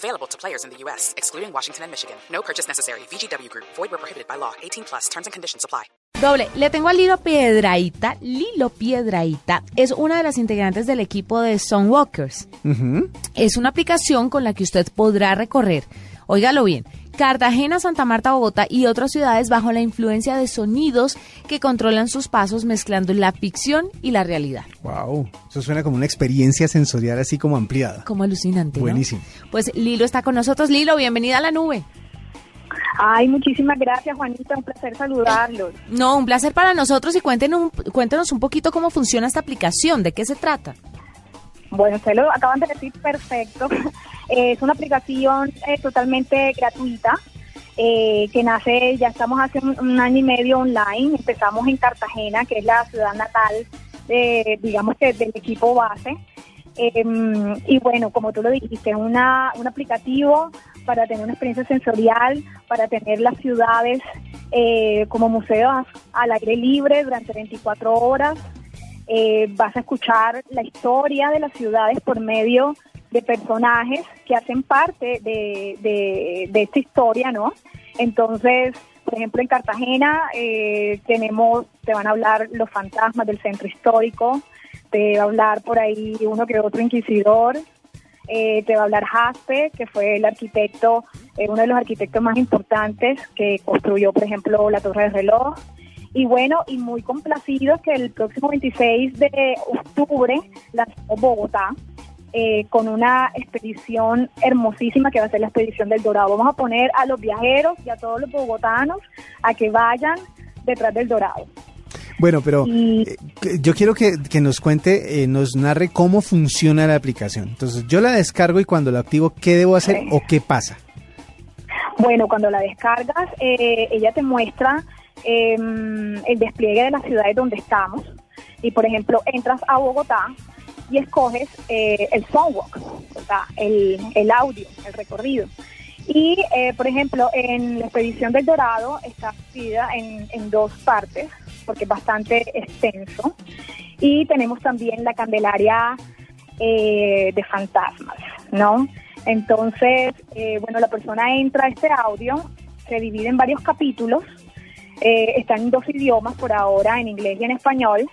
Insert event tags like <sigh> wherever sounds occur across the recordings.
Available to players in the U.S., excluding Washington and Michigan. No purchase necessary. VGW Group. Void where prohibited by law. 18 plus. Terms and conditions apply. Doble, le tengo a Lilo Piedraíta. Lilo Piedraíta es una de las integrantes del equipo de Songwalkers. Es una aplicación con la que usted podrá recorrer, óigalo bien, Cartagena, Santa Marta, Bogotá y otras ciudades bajo la influencia de sonidos que controlan sus pasos mezclando la ficción y la realidad. Wow, eso suena como una experiencia sensorial así como ampliada. Como alucinante. ¿no? Buenísimo. Pues Lilo está con nosotros. Lilo, bienvenida a la nube. Ay, muchísimas gracias, Juanita. Un placer saludarlos. No, un placer para nosotros y cuéntenos, un- cuéntenos un poquito cómo funciona esta aplicación, de qué se trata. Bueno, ustedes lo acaban de decir perfecto. <laughs> Eh, es una aplicación eh, totalmente gratuita eh, que nace, ya estamos hace un, un año y medio online. Empezamos en Cartagena, que es la ciudad natal, de, digamos que del equipo base. Eh, y bueno, como tú lo dijiste, una, un aplicativo para tener una experiencia sensorial, para tener las ciudades eh, como museos al aire libre durante 24 horas. Eh, vas a escuchar la historia de las ciudades por medio de personajes que hacen parte de, de- de esta historia, ¿no? Entonces, por ejemplo, en Cartagena eh, tenemos, te van a hablar los fantasmas del centro histórico, te va a hablar por ahí uno que otro inquisidor, eh, te va a hablar Jaspe, que fue el arquitecto, eh, uno de los arquitectos más importantes que construyó, por ejemplo, la Torre del Reloj. Y bueno, y muy complacidos que el próximo 26 de octubre lanzó Bogotá eh, con una expedición hermosísima que va a ser la expedición del Dorado. Vamos a poner a los viajeros y a todos los bogotanos a que vayan detrás del Dorado. Bueno, pero eh, yo quiero que, que nos cuente, eh, nos narre cómo funciona la aplicación. Entonces, yo la descargo y cuando la activo, ¿qué debo hacer o qué pasa? Bueno, cuando la descargas, eh, ella te muestra eh, el despliegue de las ciudades donde estamos. Y, por ejemplo, entras a Bogotá y escoges eh, el Soundwalk, o sea, el, el audio, el recorrido. Y, eh, por ejemplo, en la expedición del Dorado está dividida en, en dos partes, porque es bastante extenso. Y tenemos también la Candelaria eh, de fantasmas, ¿no? Entonces, eh, bueno, la persona entra a este audio, se divide en varios capítulos, eh, están en dos idiomas por ahora, en inglés y en español,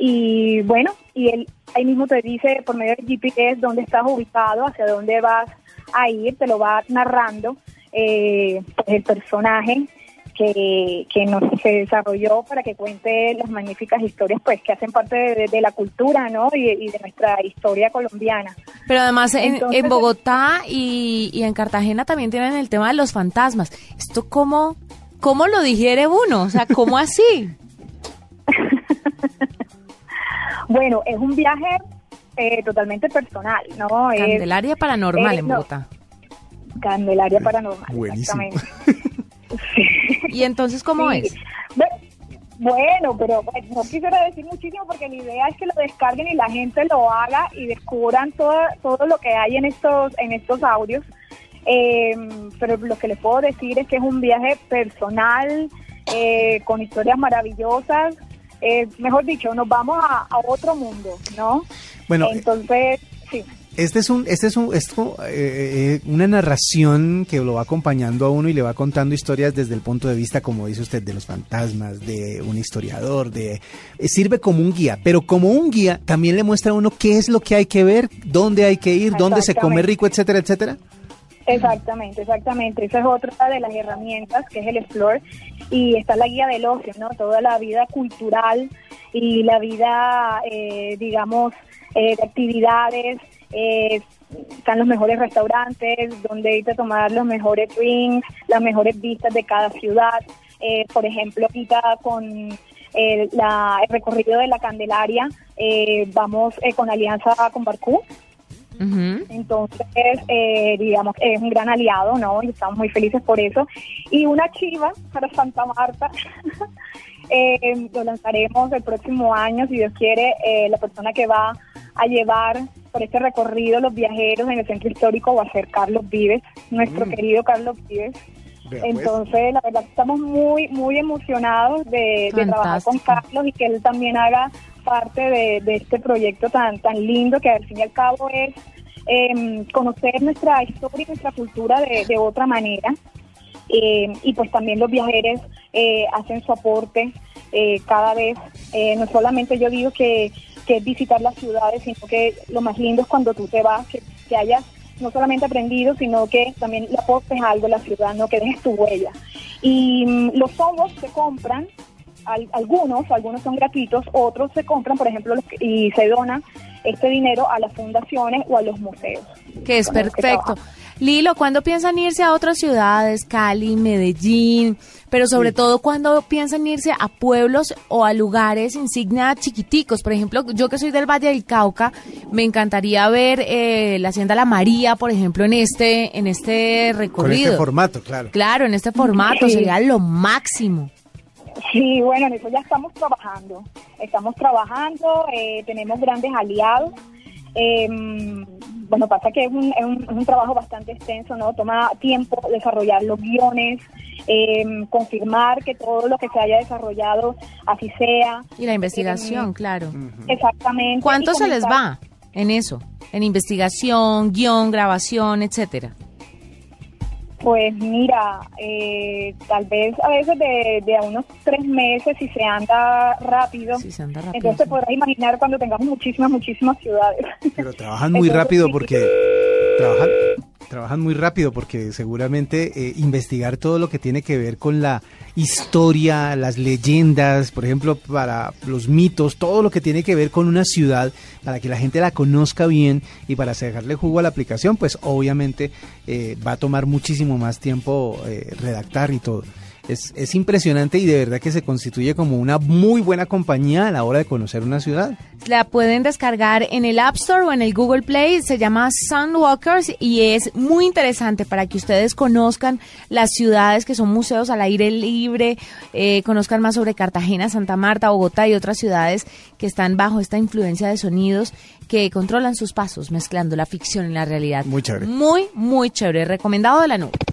y bueno, y él ahí mismo te dice por medio del GPS dónde estás ubicado, hacia dónde vas a ir, te lo va narrando eh, pues, el personaje que, que nos se desarrolló para que cuente las magníficas historias pues que hacen parte de, de la cultura ¿no? y, y de nuestra historia colombiana. Pero además en, Entonces- en Bogotá y, y en Cartagena también tienen el tema de los fantasmas. ¿Esto cómo, cómo lo digiere uno? O sea, ¿cómo así? <laughs> Bueno, es un viaje eh, totalmente personal, ¿no? Es Candelaria paranormal eh, en no. Bogotá. Candelaria paranormal, Buenísimo. exactamente. Sí. <laughs> ¿Y entonces cómo Sí. es? Bueno, pero pues, no quisiera decir muchísimo porque la idea es que lo descarguen y la gente lo haga y descubran todo, todo lo que hay en estos, en estos audios. Eh, pero lo que les puedo decir es que es un viaje personal, eh, con historias maravillosas. Eh, mejor dicho, nos vamos a, a otro mundo, ¿no? Bueno, Entonces, sí. Este es un, este es un, es como, eh, eh, una narración que lo va acompañando a uno y le va contando historias desde el punto de vista, como dice usted, de los fantasmas, de un historiador, de eh, sirve como un guía, pero como un guía también le muestra a uno qué es lo que hay que ver, dónde hay que ir, dónde se come rico, etcétera, etcétera. Exactamente, exactamente. Esa es otra de las herramientas que es el Explore y está la guía del ocio, ¿no? Toda la vida cultural y la vida, eh, digamos, eh, de actividades. eh, están los mejores restaurantes, donde irte a tomar los mejores drinks, las mejores vistas de cada ciudad. Por ejemplo, ahorita con el, el recorrido de la Candelaria, vamos con alianza con Barcú Entonces, eh, digamos que es un gran aliado, ¿no? Y estamos muy felices por eso. Y una chiva para Santa Marta. <laughs> eh, lo lanzaremos el próximo año, si Dios quiere, eh, la persona que va a llevar por este recorrido los viajeros en el centro histórico va a ser Carlos Vives, nuestro Mm. querido Carlos Vives. Vea, pues. Entonces, la verdad, estamos muy, muy emocionados de, de trabajar con. Carlos y que él también haga parte de, de este proyecto tan, tan lindo que al fin y al cabo es em, conocer nuestra historia y nuestra cultura de, de otra manera. Eh, y pues también los viajeros eh, hacen su aporte eh, cada vez. Eh, no solamente yo digo que, que es visitar las ciudades, sino que lo más lindo es cuando tú te vas, que, que hayas no solamente aprendido, sino que también le aportes algo a la ciudad, no que dejes tu huella. Y mm, los hongos se compran, al- algunos, algunos son gratuitos, otros se compran, por ejemplo, los que- y se dona este dinero a las fundaciones o a los museos. Que es con que perfecto. Lilo, ¿cuándo piensan irse a otras ciudades? Cali, Medellín, pero sobre todo cuando piensan irse a pueblos o a lugares insignia chiquiticos. Por ejemplo, yo que soy del Valle del Cauca, me encantaría ver eh, la Hacienda La María, por ejemplo, en este, en este Con recorrido. este formato, claro. Claro, en este formato Sí. sería lo máximo. Sí, bueno, en eso ya estamos trabajando. Estamos trabajando, eh, tenemos grandes aliados. Eh, bueno, pasa que es un, es un- es un trabajo bastante extenso, ¿no? Toma tiempo desarrollar los guiones, eh, confirmar que todo lo que se haya desarrollado así sea. Y la investigación, Eh, claro. Exactamente. ¿Cuánto se les va en eso? En investigación, guion, grabación, etcétera. Pues mira, eh, tal vez a veces de, de a unos tres meses si se anda rápido. Si se anda rápido, Entonces sí. podrás imaginar cuando tengamos muchísimas, muchísimas ciudades. Pero trabajan muy Entonces, rápido sí. porque trabajan, trabajan muy rápido porque seguramente eh, investigar todo lo que tiene que ver con la historia, las leyendas, por ejemplo, para los mitos, todo lo que tiene que ver con una ciudad, para que la gente la conozca bien y para sacarle jugo a la aplicación, pues obviamente eh, va a tomar muchísimo más tiempo eh, redactar y todo. Es, es impresionante y de verdad que se constituye como una muy buena compañía a la hora de conocer una ciudad. La pueden descargar en el App Store o en el Google Play. Se llama Sunwalkers y es muy interesante para que ustedes conozcan las ciudades que son museos al aire libre, eh, conozcan más sobre Cartagena, Santa Marta, Bogotá y otras ciudades que están bajo esta influencia de sonidos que controlan sus pasos, mezclando la ficción y la realidad. Muy chévere. Muy, muy chévere. Recomendado de la nube.